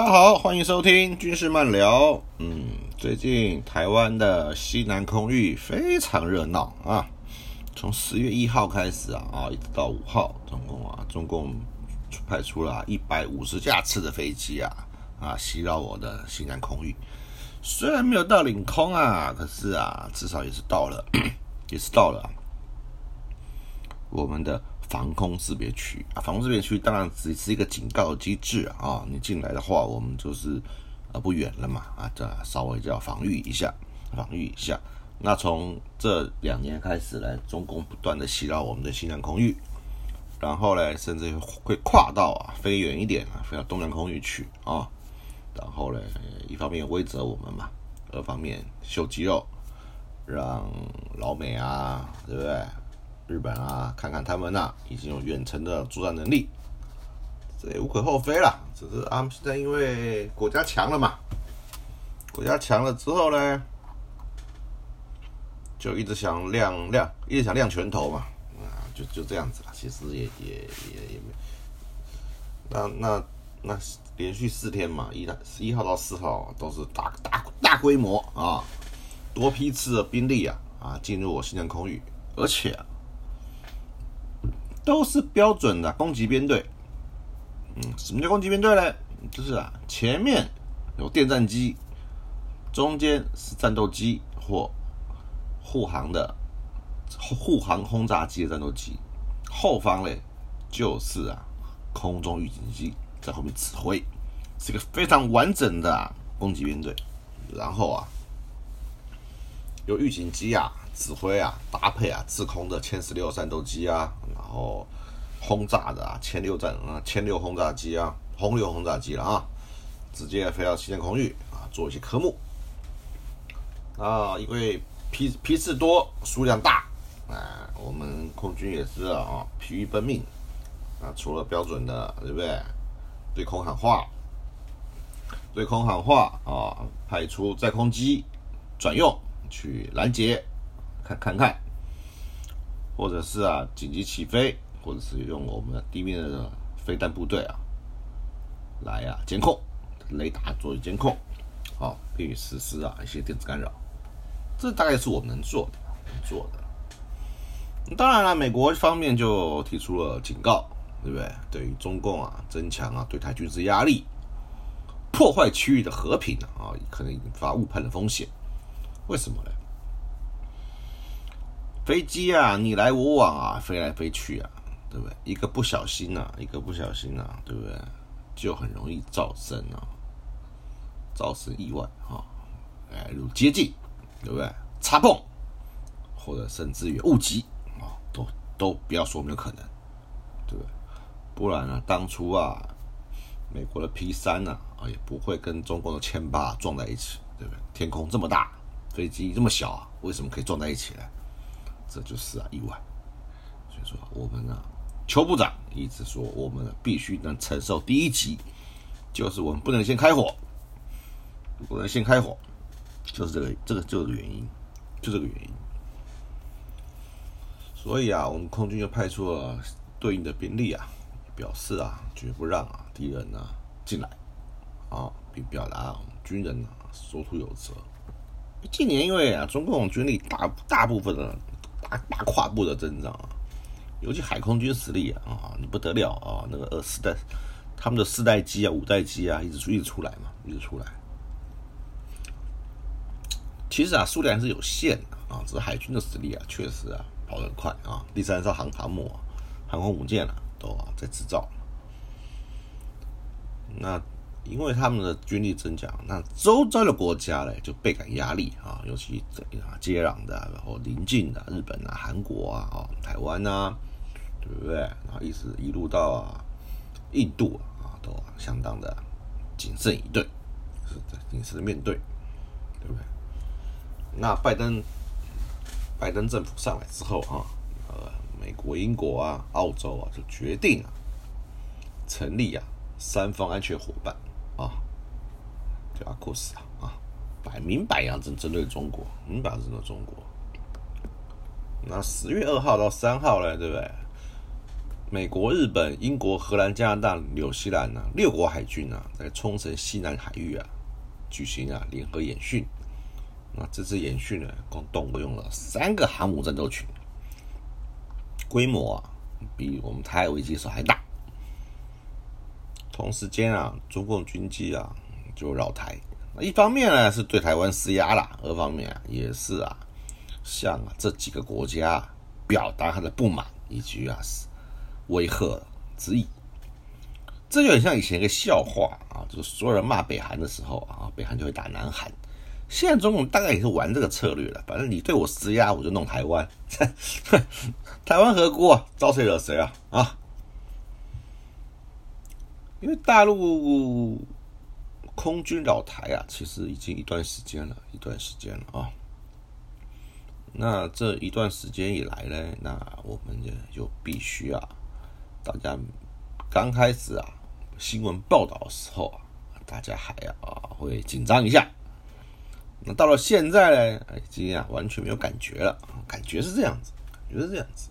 大家好，欢迎收听军事漫聊。嗯，最近台湾的西南空域非常热闹啊，从十月一号开始啊啊，一直到五号，总共啊，总共派出了一百五十架次的飞机啊啊，袭扰我的西南空域。虽然没有到领空啊，可是啊，至少也是到了，也是到了我们的。防空识别区啊，防空识别区当然只是一个警告机制啊，你进来的话，我们就是呃不远了嘛啊，这稍微就要防御一下，防御一下。那从这两年开始呢，中共不断的袭扰我们的西南空域，然后呢，甚至会跨到啊飞远一点啊，飞到东南空域去啊，然后呢，一方面威责我们嘛，二方面秀肌肉，让老美啊，对不对？日本啊，看看他们呐，已经有远程的作战能力，这也无可厚非了。只是他们，现在因为国家强了嘛，国家强了之后呢，就一直想亮亮，一直想亮拳头嘛，啊，就就这样子了。其实也也也也没，那那那连续四天嘛，一十一号到四号都是大大大规模啊，多批次的兵力啊啊进入我新疆空域，而且。都是标准的攻击编队，嗯，什么叫攻击编队呢？就是啊，前面有电战机，中间是战斗机或护航的护航轰炸机的战斗机，后方嘞就是啊空中预警机在后面指挥，是个非常完整的啊攻击编队。然后啊，有预警机啊。指挥啊，搭配啊，制空的歼十六战斗机啊，然后轰炸的啊，歼六战啊，歼六轰炸机啊，轰六轰炸机了啊，直接飞到西天空域啊，做一些科目。啊，因为批批次多，数量大，啊，我们空军也是啊，疲于奔命啊，除了标准的，对不对？对空喊话，对空喊话啊，派出载空机转用去拦截。看看，或者是啊紧急起飞，或者是用我们的地面的飞弹部队啊来啊监控雷达做监控，好，并实施啊一些电子干扰，这大概是我们能做的，能做的。当然了，美国方面就提出了警告，对不对？对于中共啊增强啊对台军事压力，破坏区域的和平啊，可能引发误判的风险。为什么呢？飞机啊，你来我往啊，飞来飞去啊，对不对？一个不小心啊，一个不小心啊，对不对？就很容易造成啊，造成意外啊，哎，如接近，对不对？擦碰，或者甚至于误击啊，都都不要说没有可能，对不对？不然呢，当初啊，美国的 P 三呢，啊，也不会跟中国的歼八撞在一起，对不对？天空这么大，飞机这么小，为什么可以撞在一起呢？这就是啊意外，所以说我们呢，邱部长一直说我们必须能承受第一级，就是我们不能先开火，不能先开火，就是这个这个就是原因，就这个原因。所以啊，我们空军就派出了对应的兵力啊，表示啊绝不让啊敌人呢进来啊，并表达军人呢说出有责。近年因为啊中共军力大大部分的。大大跨步的增长啊，尤其海空军实力啊，你不得了啊！那个二四代，他们的四代机啊、五代机啊，一直出一直出来嘛，一直出来。其实啊，数量还是有限的啊，只是海军的实力啊，确实啊，跑得很快啊。第三艘航航母啊、航空母舰啊，都啊在制造。那。因为他们的军力增强，那周遭的国家呢就倍感压力啊，尤其啊接壤的，然后邻近的日本啊、韩国啊、哦台湾啊，对不对？然后一直一路到啊印度啊，都相当的谨慎以对，是谨慎的面对，对不对？那拜登拜登政府上来之后啊，呃，美国、英国啊、澳洲啊，就决定啊成立啊三方安全伙伴。啊，叫阿库斯啊，啊，摆明摆样针针对中国，明摆针对中国。那十月二号到三号呢，对不对？美国、日本、英国、荷兰、加拿大、纽西兰啊，六国海军啊，在冲绳西南海域啊举行啊联合演训。那这次演训呢，共动用了三个航母战斗群，规模啊比我们台海危机时候还大。同时间啊，中共军机啊就绕台，一方面呢是对台湾施压啦，二方面啊也是啊向啊这几个国家表达他的不满以及啊威吓之意。这就很像以前一个笑话啊，就是所有人骂北韩的时候啊，北韩就会打南韩。现在中共大概也是玩这个策略了，反正你对我施压，我就弄台湾。台湾何辜啊？招谁惹谁啊？啊！因为大陆空军扰台啊，其实已经一段时间了，一段时间了啊。那这一段时间以来呢，那我们也就必须啊，大家刚开始啊，新闻报道的时候啊，大家还啊会紧张一下。那到了现在呢，已经啊完全没有感觉了，感觉是这样子，感觉是这样子。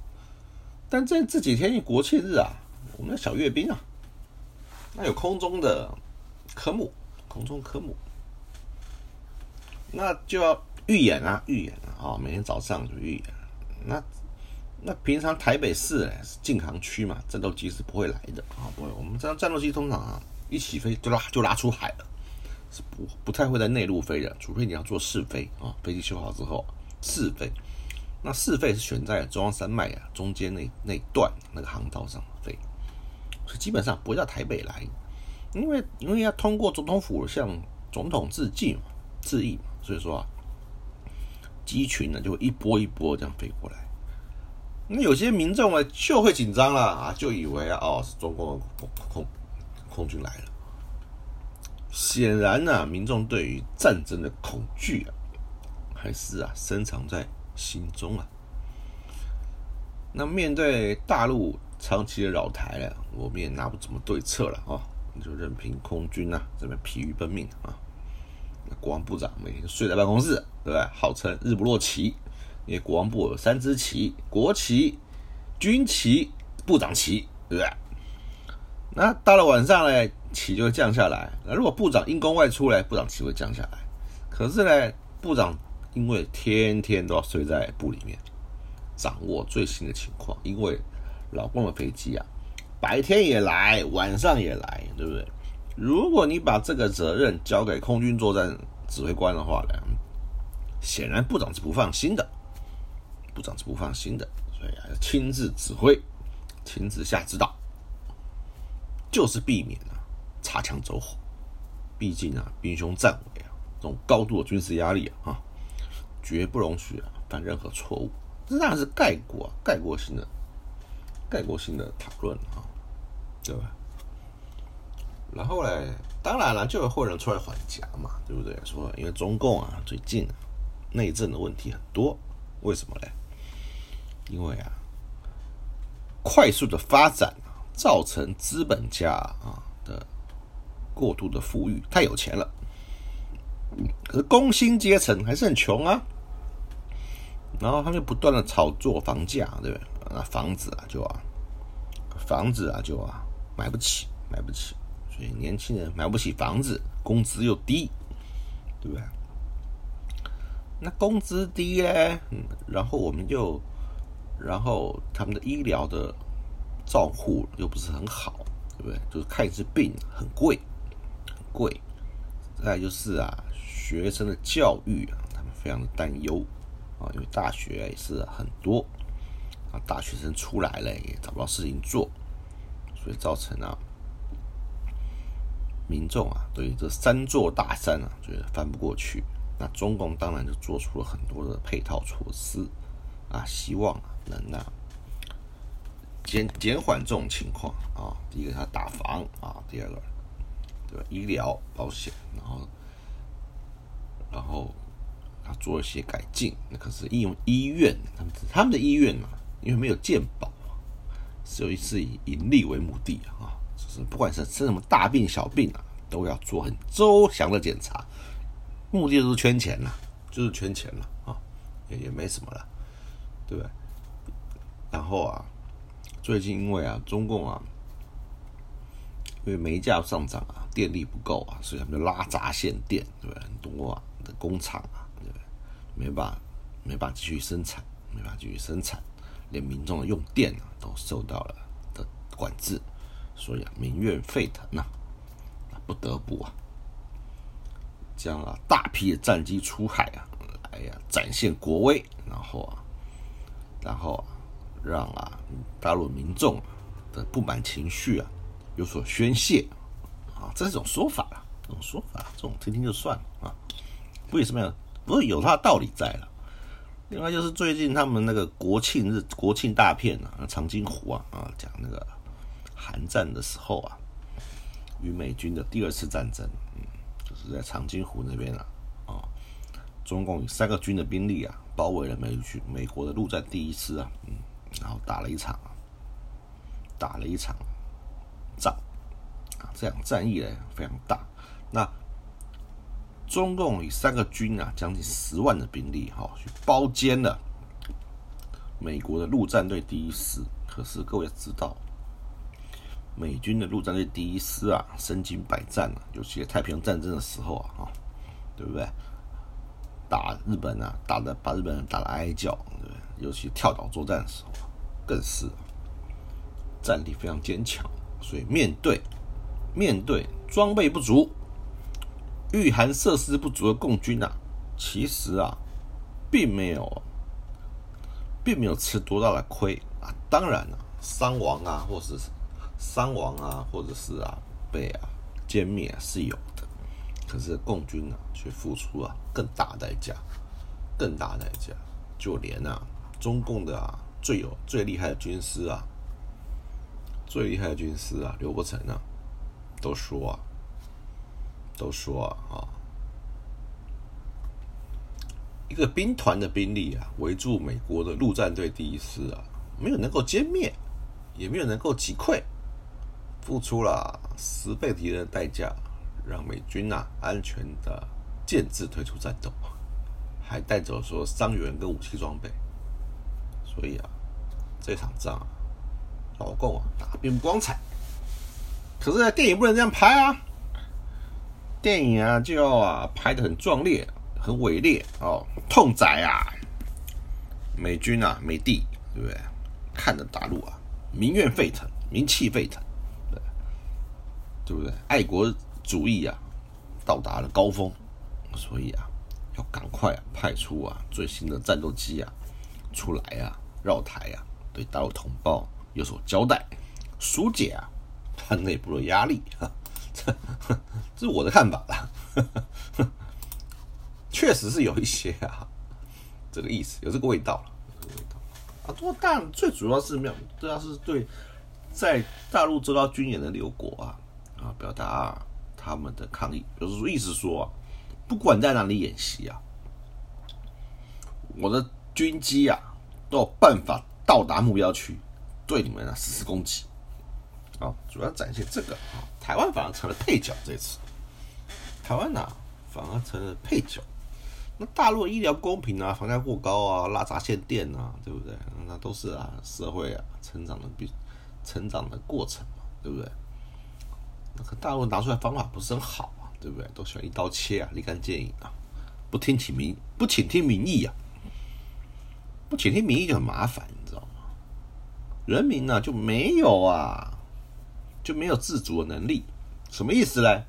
但在这几天国庆日啊，我们的小阅兵啊，那有空中的科目，空中科目，那就要预演啊，预演啊，每天早上就预演。那那平常台北市呢是禁航区嘛，战斗机是不会来的啊，不会。我们这样战斗机通常啊一起飞就拉就拉出海了。是不不太会在内陆飞的，除非你要做试飞啊。飞机修好之后试飞，那试飞是选在中央山脉啊中间那那段那个航道上飞，所以基本上不会到台北来，因为因为要通过总统府向总统致敬嘛致意嘛，所以说啊，机群呢就会一波一波这样飞过来。那有些民众啊就会紧张了啊，就以为啊哦是中共空空空军来了。显然呢，民众对于战争的恐惧啊，还是啊深藏在心中啊。那面对大陆长期的扰台啊，我们也拿不怎么对策了啊，就任凭空军啊这边疲于奔命啊。那国防部长每天睡在办公室，对不对？号称日不落旗，因为国防部有三支旗：国旗、军旗、部长旗，对不对？那到了晚上呢？旗就会降下来。那如果部长因公外出呢，部长旗会降下来。可是呢，部长因为天天都要睡在部里面，掌握最新的情况。因为老公的飞机啊，白天也来，晚上也来，对不对？如果你把这个责任交给空军作战指挥官的话呢，显然部长是不放心的。部长是不放心的，所以要亲自指挥，亲自下指导，就是避免啊。擦枪走火，毕竟啊，兵凶战危啊，这种高度的军事压力啊，啊，绝不容许啊犯任何错误。这当然是概括、概括性的、概括性的讨论啊，对吧？然后呢，当然了，就会有人出来缓颊嘛，对不对？说因为中共啊，最近啊，内政的问题很多，为什么呢？因为啊，快速的发展造成资本家啊的。过度的富裕，太有钱了，可是工薪阶层还是很穷啊。然后他们就不断的炒作房价，对不对？那房子啊，就啊，房子啊，就啊，买不起，买不起。所以年轻人买不起房子，工资又低，对不对？那工资低呢？嗯，然后我们就，然后他们的医疗的照护又不是很好，对不对？就是看一次病很贵。很贵，再就是啊，学生的教育啊，他们非常的担忧啊，因为大学也是很多啊，大学生出来了也找不到事情做，所以造成啊，民众啊对于这三座大山啊觉得翻不过去，那中共当然就做出了很多的配套措施啊，希望能啊减减缓这种情况啊，第一个他打防啊，第二个。对医疗保险，然后，然后他做一些改进。那可是医医院，他们他们的医院嘛，因为没有健保，只有一次以盈利为目的啊。就是不管是生什么大病小病啊，都要做很周详的检查，目的就是圈钱了，就是圈钱了啊，也也没什么了，对不对？然后啊，最近因为啊，中共啊，因为煤价上涨啊，电力不够啊，所以他们就拉闸限电，对不对？很多啊的工厂啊，对不对？没办法，没办法继续生产，没办法继续生产，连民众的用电啊都受到了的管制，所以啊，民怨沸腾呐，不得不啊，将啊大批的战机出海啊，来呀展现国威，然后啊，然后啊。让啊大陆民众的不满情绪啊有所宣泄啊，这是一种说法啊，这种说法，这种听听就算了啊。为什么呀？不是有它的道理在了。另外就是最近他们那个国庆日国庆大片啊，长津湖啊啊讲那个韩战的时候啊，与美军的第二次战争，嗯，就是在长津湖那边啊啊，中共以三个军的兵力啊包围了美军美国的陆战第一师啊，嗯。然后打了一场，打了一场仗啊，这样战役呢非常大。那中共以三个军啊，将近十万的兵力哈，去包歼了美国的陆战队第一师。可是各位知道，美军的陆战队第一师啊，身经百战啊，尤其太平洋战争的时候啊，哈，对不对？打日本啊，打的把日本人打的哀哀叫，对不对？尤其跳岛作战的时候，更是战力非常坚强。所以面对面对装备不足、御寒设施不足的共军啊，其实啊，并没有并没有吃多大的亏啊。当然了，伤亡啊，或者是伤亡啊，或者是啊被啊歼灭是有的。可是共军啊，却付出了更大代价，更大代价，就连啊。中共的啊，最有最厉害的军师啊，最厉害的军师啊，刘伯承啊，都说啊，都说啊，一个兵团的兵力啊，围住美国的陆战队第一师啊，没有能够歼灭，也没有能够击溃，付出了十倍敌人的代价，让美军啊安全的建制退出战斗，还带走说伤员跟武器装备。所以啊，这场仗啊，老共啊打并不光彩。可是电影不能这样拍啊，电影啊就要啊拍的很壮烈、很伟烈哦，痛宰啊美军啊美帝，对不对？看着大陆啊民怨沸腾、民气沸腾，对对不对？爱国主义啊到达了高峰，所以啊要赶快啊派出啊最新的战斗机啊出来啊。绕台啊，对大陆同胞有所交代，疏解啊他 内部的压力哈，这 这是我的看法啦。确实是有一些啊，这个意思，有这个味道了，味道啊。不过，但最主要是没有，主要是对在大陆做到军演的六国啊啊，表达他们的抗议，就是，意思说，不管在哪里演习啊，我的军机啊。都有办法到达目标区，对你们啊实施攻击。啊，主要展现这个啊，台湾反而成了配角。这次，台湾呐反而成了配角。那大陆医疗不公平啊，房价过高啊，拉闸限电啊，对不对？那都是啊社会啊成长的比成长的过程嘛，对不对？那个大陆拿出来方法不是很好啊，对不对？都喜欢一刀切啊，立竿见影啊，不听取民不倾听民意啊。不倾听民意就很麻烦，你知道吗？人民呢就没有啊，就没有自主的能力。什么意思呢？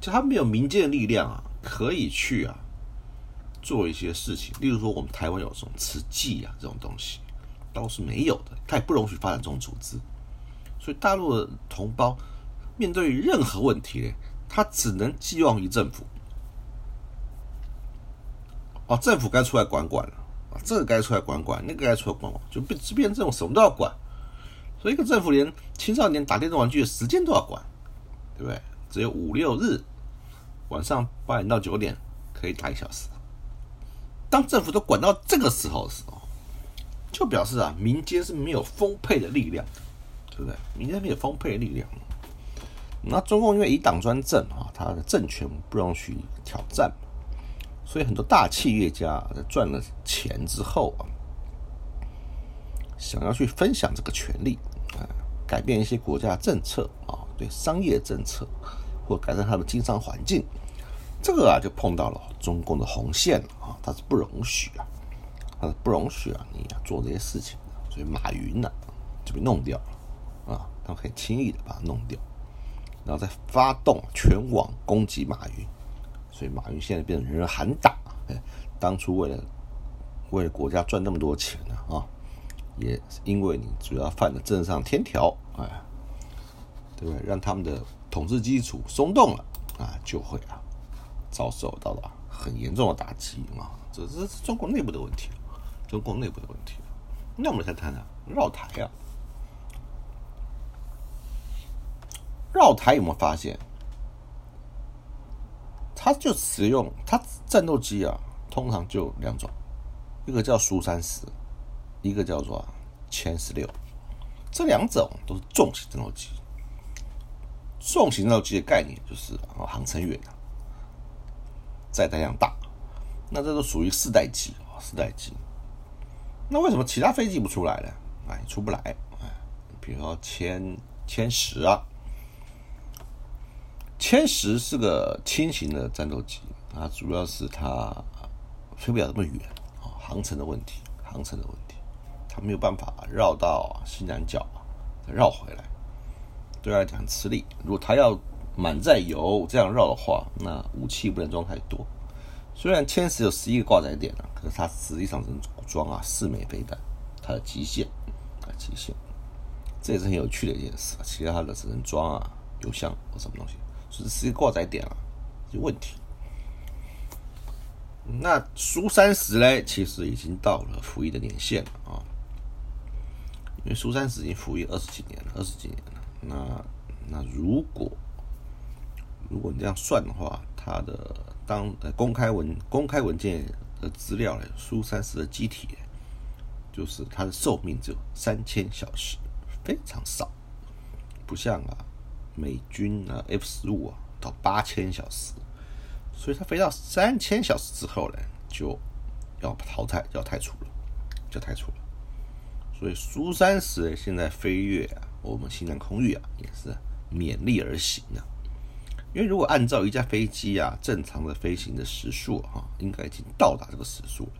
就他没有民间的力量啊，可以去啊做一些事情。例如说，我们台湾有这种慈济啊这种东西，倒是没有的。他也不容许发展这种组织。所以大陆的同胞面对任何问题，他只能寄望于政府。哦，政府该出来管管了。这个该出来管管，那个该出来管管，就变变这种什么都要管，所以一个政府连青少年打电动玩具的时间都要管，对不对？只有五六日晚上八点到九点可以打一小时。当政府都管到这个时候的时候，就表示啊，民间是没有丰沛的力量，对不对？民间没有丰沛的力量。那中共因为以党专政啊，他的政权不容许挑战。所以很多大企业家赚了钱之后啊，想要去分享这个权利啊，改变一些国家政策啊，对商业政策或改善他们经商环境，这个啊就碰到了中共的红线了啊，他是不容许啊，他是不容许啊你做这些事情的，所以马云呢就被弄掉了啊，他们很轻易的把它弄掉，然后再发动全网攻击马云，所以马云现在变成人人喊打，哎，当初为了为了国家赚那么多钱呢啊。也因为你主要犯了政上天条，哎，对不对？让他们的统治基础松动了啊，就会啊遭受到了很严重的打击啊。这这是中国内部的问题，中国内部的问题。那我们再谈谈绕台啊，绕台有没有发现？他就使用他战斗机啊，通常就两种，一个叫苏三十。一个叫做歼十六，这两种都是重型战斗机。重型战斗机的概念就是啊航程远载弹量大。那这都属于四代机啊，四代机。那为什么其他飞机不出来呢？哎，出不来。哎，比如说歼歼十啊，歼十是个轻型的战斗机啊，主要是它飞不了那么远啊，航程的问题，航程的问题。他没有办法绕到西南角再绕回来，对他来讲吃力。如果他要满载油这样绕的话，那武器不能装太多。虽然歼十有十一个挂载点啊，可是它实际上只能装啊四枚飞弹，它的极限啊极限，这也是很有趣的一件事。其他的只能装啊油箱或什么东西，所以十一个挂载点啊有问题。那苏三十呢，其实已经到了服役的年限了啊。因为苏三十已经服役二十几年了，二十几年了。那那如果如果你这样算的话，它的当公开文公开文件的资料呢，苏三十的机体就是它的寿命只有三千小时，非常少，不像啊美军啊 F 十五啊到八千小时，所以它飞到三千小时之后呢，就要淘汰，要太除了，就太除了。所以苏三十现在飞越啊，我们西南空域啊，也是勉力而行的。因为如果按照一架飞机啊正常的飞行的时速哈，应该已经到达这个时速了。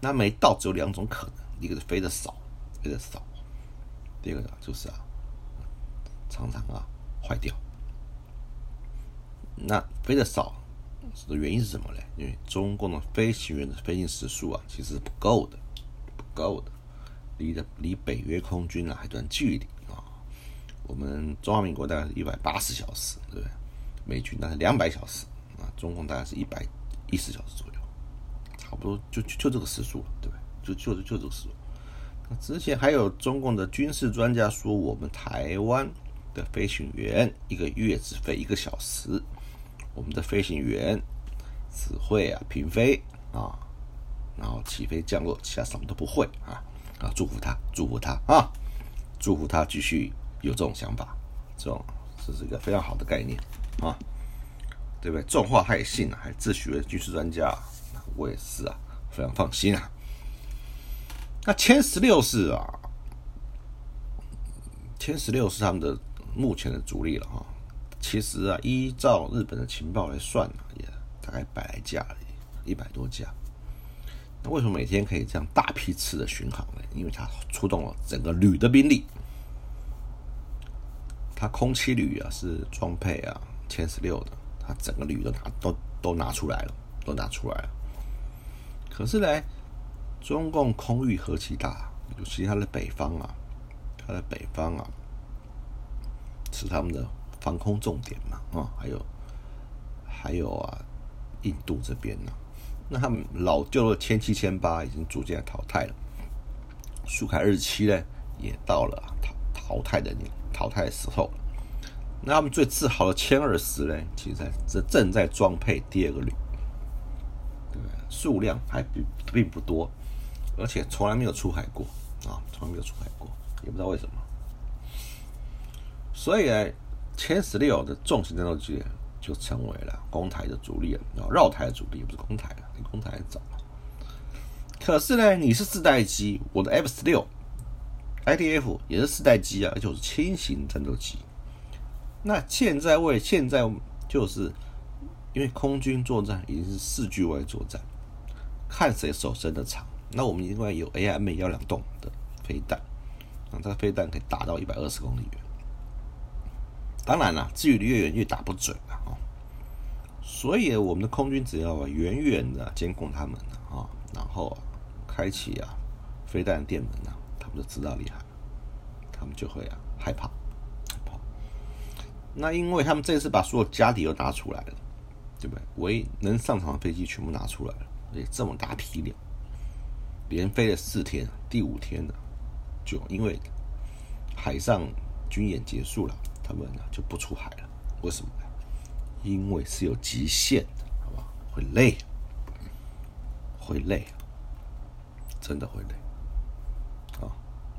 那没到只有两种可能，一个是飞得少，飞得少；第二个就是啊，常常啊坏掉。那飞得少的原因是什么呢？因为中共的飞行员的飞行时速啊，其实是不够的，不够的。离的离北约空军啊还段距离啊，我们中华民国大概是一百八十小时，对不对？美军大概两百小时啊，中共大概是一百一十小时左右，差不多就就这个时速了，对不对？就就就这个时速。那之前还有中共的军事专家说，我们台湾的飞行员一个月只飞一个小时，我们的飞行员只会啊平飞啊，然后起飞降落，其他什么都不会啊。啊，祝福他，祝福他啊，祝福他继续有这种想法，这种这是一个非常好的概念啊，对不对？这种话他也信啊，还自诩为军事专家，我也是啊，非常放心啊。那歼十六是啊，歼十六是他们的目前的主力了哈。其实啊，依照日本的情报来算，也大概百来架，一百多架。那为什么每天可以这样大批次的巡航呢？因为它出动了整个旅的兵力，它空气旅啊是装配啊歼十六的，它整个旅都拿都都拿出来了，都拿出来了。可是呢，中共空域何其大，尤其它的北方啊，它的北方啊是他们的防空重点嘛啊，还有还有啊，印度这边呢。那他们老旧的千七千八已经逐渐淘汰了，苏凯日期呢也到了淘淘汰的年淘汰的时候。那他们最自豪的歼二十呢，其实在这正在装配第二个旅，对不对？数量还并并不多，而且从来没有出海过啊，从来没有出海过，也不知道为什么。所以呢，歼十六的重型战斗机。就成为了攻台的主力了，然后绕台的主力也不是攻台了，你攻台早了。可是呢，你是四代机，我的 F 十六 IDF 也是四代机啊，而且是轻型战斗机。那现在为现在就是因为空军作战已经是四距外作战，看谁手伸的长。那我们因为有 AIM 幺两洞的飞弹，啊，这个飞弹可以打到一百二十公里远。当然了，距离越远越打不准了啊。所以我们的空军只要远远的监控他们啊，然后开启啊飞弹电门啊，他们就知道厉害，他们就会啊害怕。那因为他们这次把所有家底都拿出来了，对不对？唯一能上场的飞机全部拿出来了，而且这么大批量，连飞了四天，第五天呢，就因为海上军演结束了，他们呢就不出海了。为什么呢？因为是有极限的，好吧？会累，会累，真的会累。啊，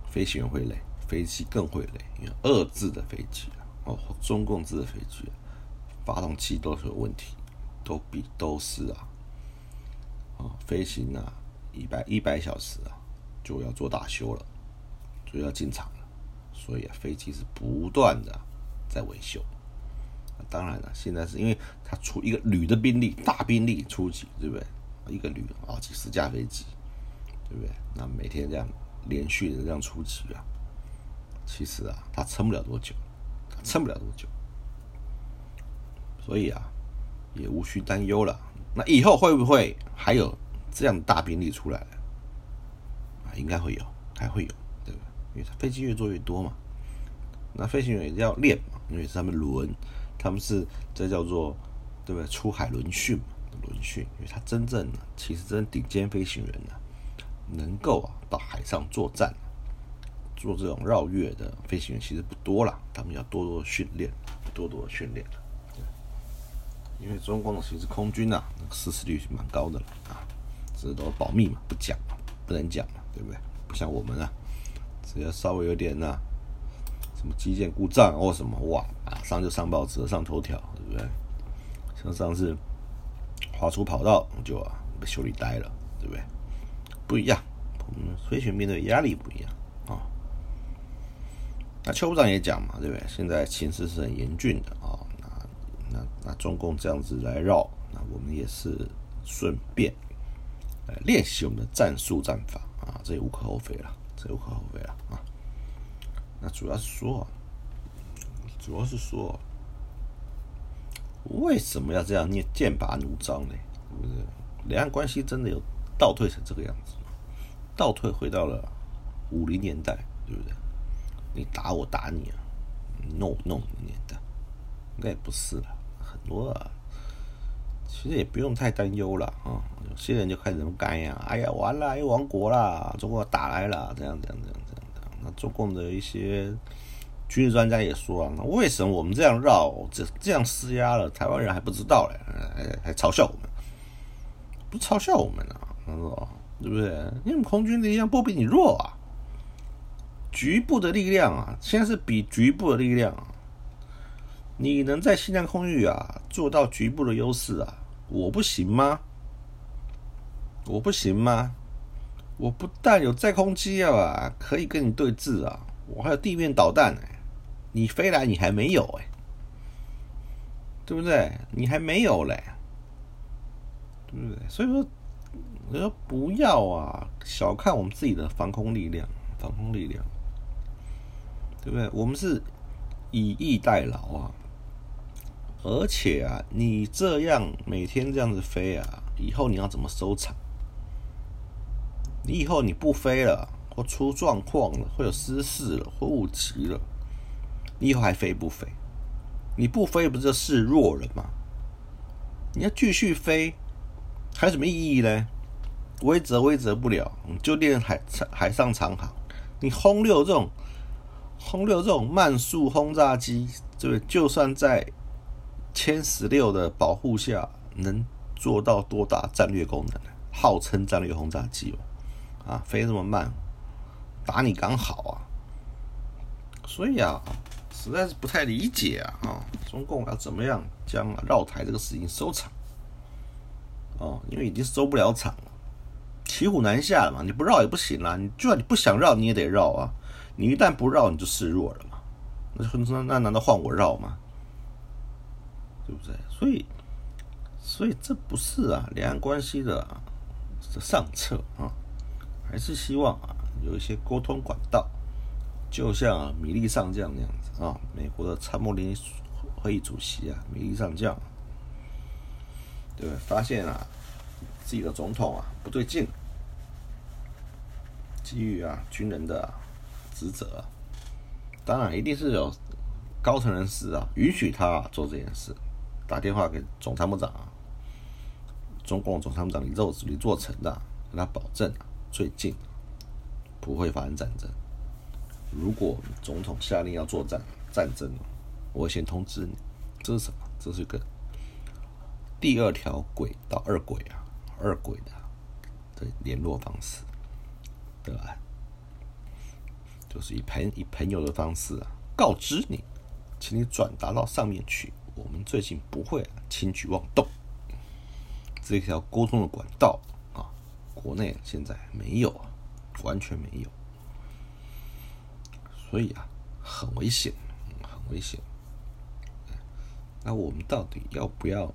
飞行员会累，飞机更会累，因为二制的飞机啊。哦，中共制的飞机，发动机都是有问题，都比都是啊，啊，飞行啊，一百一百小时啊，就要做大修了，就要进场了，所以啊，飞机是不断的在维修。当然了，现在是因为它出一个旅的兵力，大兵力出击，对不对？一个旅啊，几十架飞机，对不对？那每天这样连续的这样出击啊，其实啊，它撑不了多久。撑不了多久，所以啊，也无需担忧了。那以后会不会还有这样大兵力出来？啊，应该会有，还会有，对吧？因为飞机越做越多嘛。那飞行员也要练，因为他们轮，他们是这叫做对不对？出海轮训嘛，轮训。因为他真正的其实真顶尖飞行员呢，能够啊到海上作战。做这种绕月的飞行员其实不多了，他们要多多训练，多多训练因为中共其实空军啊，那个失事率是蛮高的了啊，这都保密嘛，不讲嘛，不能讲嘛，对不对？不像我们啊，只要稍微有点呐，什么机件故障或什么，哇，马上就上报纸、上头条，对不对？像上次滑出跑道就啊被修理呆了，对不对？不一样，我们飞行面对压力不一样啊。那邱部长也讲嘛，对不对？现在形势是很严峻的啊。那那那中共这样子来绕，那我们也是顺便来练习我们的战术战法啊，这也无可厚非了，这无可厚非了啊。那主要是说，主要是说，为什么要这样念剑拔弩张呢？不是两岸关系真的有倒退成这个样子？倒退回到了五零年代，对不对？你打我打你啊，no no 年代，应该也不是了，很多啊，其实也不用太担忧了啊。有些人就开始么干呀，哎呀完了，又亡国了，中国打来了，这样这样这样。那中共的一些军事专家也说啊，那为什么我们这样绕，这这样施压了，台湾人还不知道嘞，还还嘲笑我们，不嘲笑我们啊，他说对不对？因为我们空军力量不比你弱啊。局部的力量啊，现在是比局部的力量啊。你能在西南空域啊做到局部的优势啊？我不行吗？我不行吗？我不但有载空机啊，可以跟你对峙啊，我还有地面导弹呢。你飞来你还没有哎，对不对？你还没有嘞，对不对？所以说，我说不要啊，小看我们自己的防空力量，防空力量。对不对？我们是以逸待劳啊，而且啊，你这样每天这样子飞啊，以后你要怎么收场？你以后你不飞了，或出状况了，会有失事了，或误击了，你以后还飞不飞？你不飞不就示弱了吗？你要继续飞，还有什么意义呢？威则威则不了，就练海海上长航，你轰六这种。轰六这种慢速轰炸机，对就算在歼十六的保护下，能做到多大战略功能？号称战略轰炸机哦，啊，飞这么慢，打你刚好啊！所以啊，实在是不太理解啊！啊，中共要怎么样将绕台这个事情收场？哦，因为已经收不了场了，骑虎难下了嘛！你不绕也不行啦，你就算你不想绕，你也得绕啊！你一旦不绕，你就示弱了嘛。那那那难道换我绕吗？对不对？所以，所以这不是啊，两岸关系的上策啊，还是希望啊有一些沟通管道，就像米利上将那样子啊，美国的参谋联会议主席啊，米利上将，对不对？发现啊自己的总统啊不对劲，基于啊军人的职责，当然一定是有高层人士啊允许他做这件事。打电话给总参谋长，中共总参谋长李作李作成的，跟他保证最近不会发生战争。如果总统下令要作战战争，我先通知你。这是什么？这是个第二条轨道二轨啊，二轨的的联络方式，对吧？就是以朋以朋友的方式啊，告知你，请你转达到上面去。我们最近不会啊轻举妄动，这条沟通的管道，国内现在没有，完全没有，所以啊，很危险，很危险。那我们到底要不要？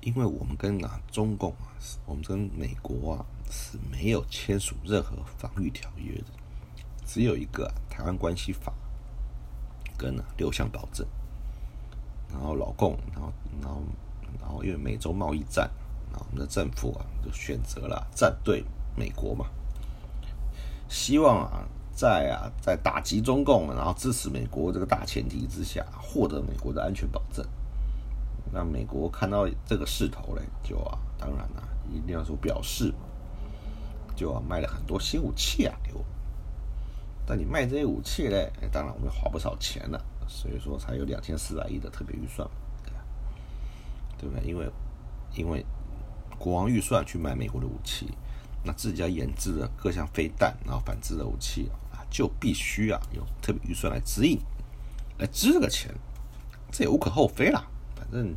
因为我们跟啊中共啊，我们跟美国啊是没有签署任何防御条约的，只有一个《台湾关系法》。跟啊六项保证，然后老共，然后然后然后因为美洲贸易战，我们的政府啊就选择了站队美国嘛，希望啊在啊在打击中共，然后支持美国这个大前提之下，获得美国的安全保证。那美国看到这个势头嘞，就啊当然了，一定要说表示，就啊卖了很多新武器啊给我。但你卖这些武器嘞，当然我们花不少钱了，所以说才有两千四百亿的特别预算，对不对？因为因为国王预算去买美国的武器，那自己要研制的各项飞弹，然后反制的武器啊，就必须啊有特别预算来支应，来支这个钱，这也无可厚非啦。反正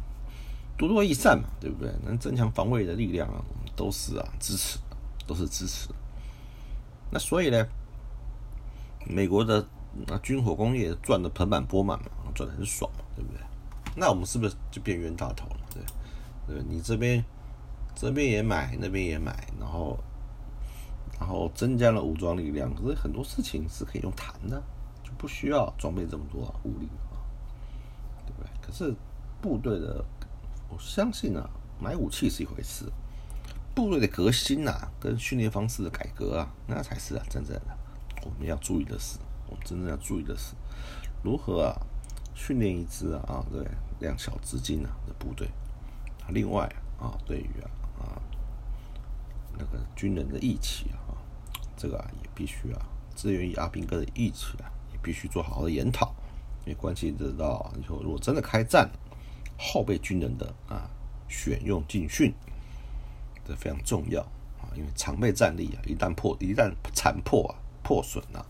多多益善嘛，对不对？能增强防卫的力量啊，都是啊支持，都是支持。那所以呢？美国的啊军火工业赚的盆满钵满嘛，赚的很爽嘛，对不对？那我们是不是就变冤大头了？对，对你这边这边也买，那边也买，然后然后增加了武装力量，可是很多事情是可以用谈的，就不需要装备这么多武力啊，对不对？可是部队的，我相信啊，买武器是一回事，部队的革新啊，跟训练方式的改革啊，那才是啊真正的。我们要注意的是，我们真正要注意的是，如何啊训练一支啊对量小资金啊的部队。另外啊，对于啊那个军人的义气啊，这个啊也必须啊支援于阿兵哥的义气啊，也必须做好好的研讨，因为关系得到以后如果真的开战，后备军人的啊选用进训，这非常重要啊，因为常备战力啊一旦破一旦残破啊。破损啊，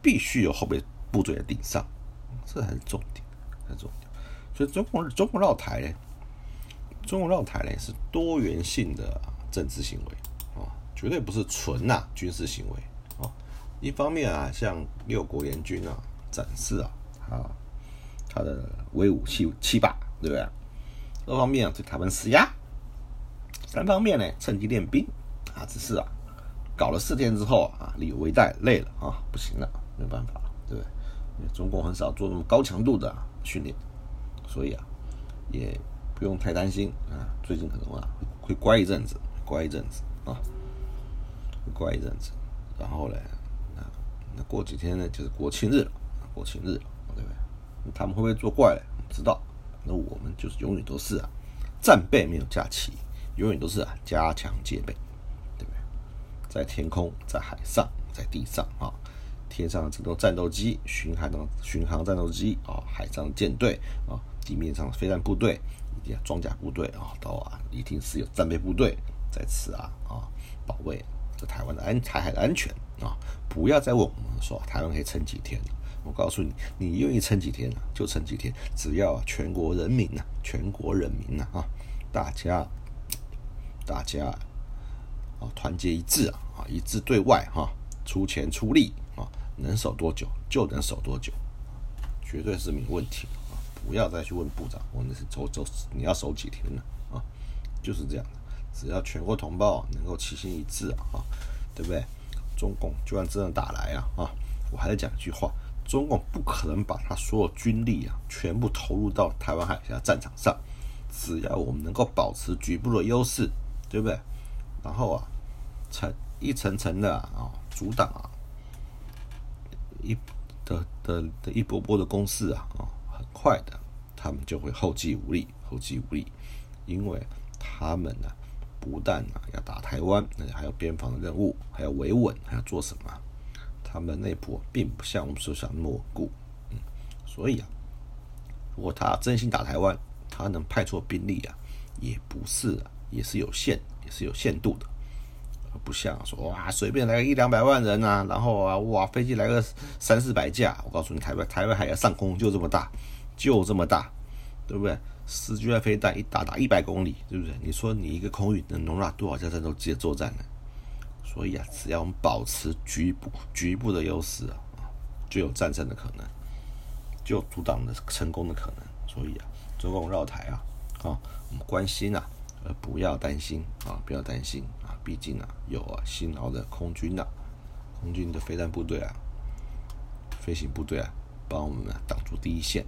必须由后备部队来顶上，这才是重点，才是重点。所以中共中共绕台呢，中共绕台呢是多元性的政治行为，绝对不是纯呐军事行为啊。一方面啊，向六国联军啊展示啊啊他的威武气气霸，对不对？二方面啊对台湾施压，三方面呢趁机练兵啊，只是啊。搞了四天之后啊，力有未逮，累了啊，不行了，没办法，对不对？中共很少做那么高强度的训练，所以啊，也不用太担心啊。最近可能啊会乖一阵子，乖一阵子啊，乖一阵子。然后呢，啊，那过几天呢就是国庆日了，国庆日了，对不对？他们会不会作怪了？不知道。那我们就是永远都是啊，战备没有假期，永远都是啊加强戒备。对不对在天空，在海上，在地上啊，天上这种战斗机、巡航的巡航战斗机啊，海上舰队啊，地面上的飞弹部队以及装甲部队啊，都啊一定是有战备部队在此啊啊保卫这台湾的安台海的安全啊！不要再问我们说台湾可以撑几天，我告诉你，你愿意撑几天就撑几天，只要全国人民呐，全国人民呐啊，大家大家。啊，团结一致啊，啊，一致对外哈，出钱出力啊，能守多久就能守多久，绝对是没问题啊！不要再去问部长，我那是走走，你要守几天呢？啊，就是这样的。只要全国同胞能够齐心一致啊，对不对？中共就算真的打来啊啊，我还是讲一句话：中共不可能把他所有军力啊全部投入到台湾海峡战场上。只要我们能够保持局部的优势，对不对？然后啊，层一层层的啊阻挡啊，一的的的一波波的攻势啊啊，很快的，他们就会后继无力，后继无力，因为他们呢。不但啊要打台湾，那还有边防的任务，还要维稳，还要做什么？他们内部并不像我们所想那么稳固，嗯，所以啊，如果他真心打台湾，他能派出兵力啊，也不是，也是有限，也是有限度的，不像说哇随便来个一两百万人啊，然后啊哇飞机来个三四百架，我告诉你，台湾台湾海峡上空就这么大，就这么大，对不对？十巨飞弹一打打一百公里，对不对？你说你一个空域能容纳多少架战斗机的作战呢？所以啊，只要我们保持局部局部的优势啊，就有战胜的可能，就有阻挡的成功的可能。所以啊，中共绕台啊，啊，我们关心啊，而不要担心啊，不要担心啊，毕竟啊，有啊辛劳的空军啊，空军的飞弹部队啊，飞行部队啊，帮我们啊挡住第一线。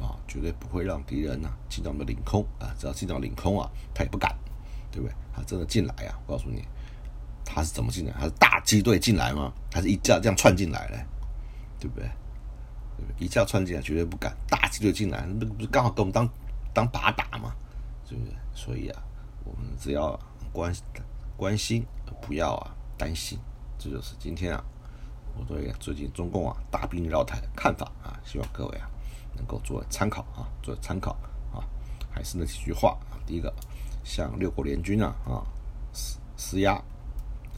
啊，绝对不会让敌人呢进到我们的领空啊！只要进到领空啊，他也不敢，对不对？他真的进来啊，我告诉你，他是怎么进来？他是大机队进来吗？他是一架这样窜进来嘞，对不对对？一架窜进来绝对不敢，大机队进来，那不是刚好给我们当当靶打吗？对不对？所以啊，我们只要关关心，不要啊担心，这就是今天啊我对最近中共啊大兵绕台的看法啊，希望各位啊。能够做参考啊，做参考啊，还是那几句话啊。第一个，向六国联军啊啊施施压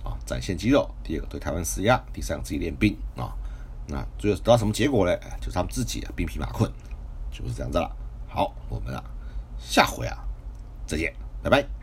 啊，展现肌肉；第二个，对台湾施压；第三个，自己练兵啊。那最后得到什么结果呢？就是他们自己啊兵疲马困，就是这样子了。好，我们啊下回啊再见，拜拜。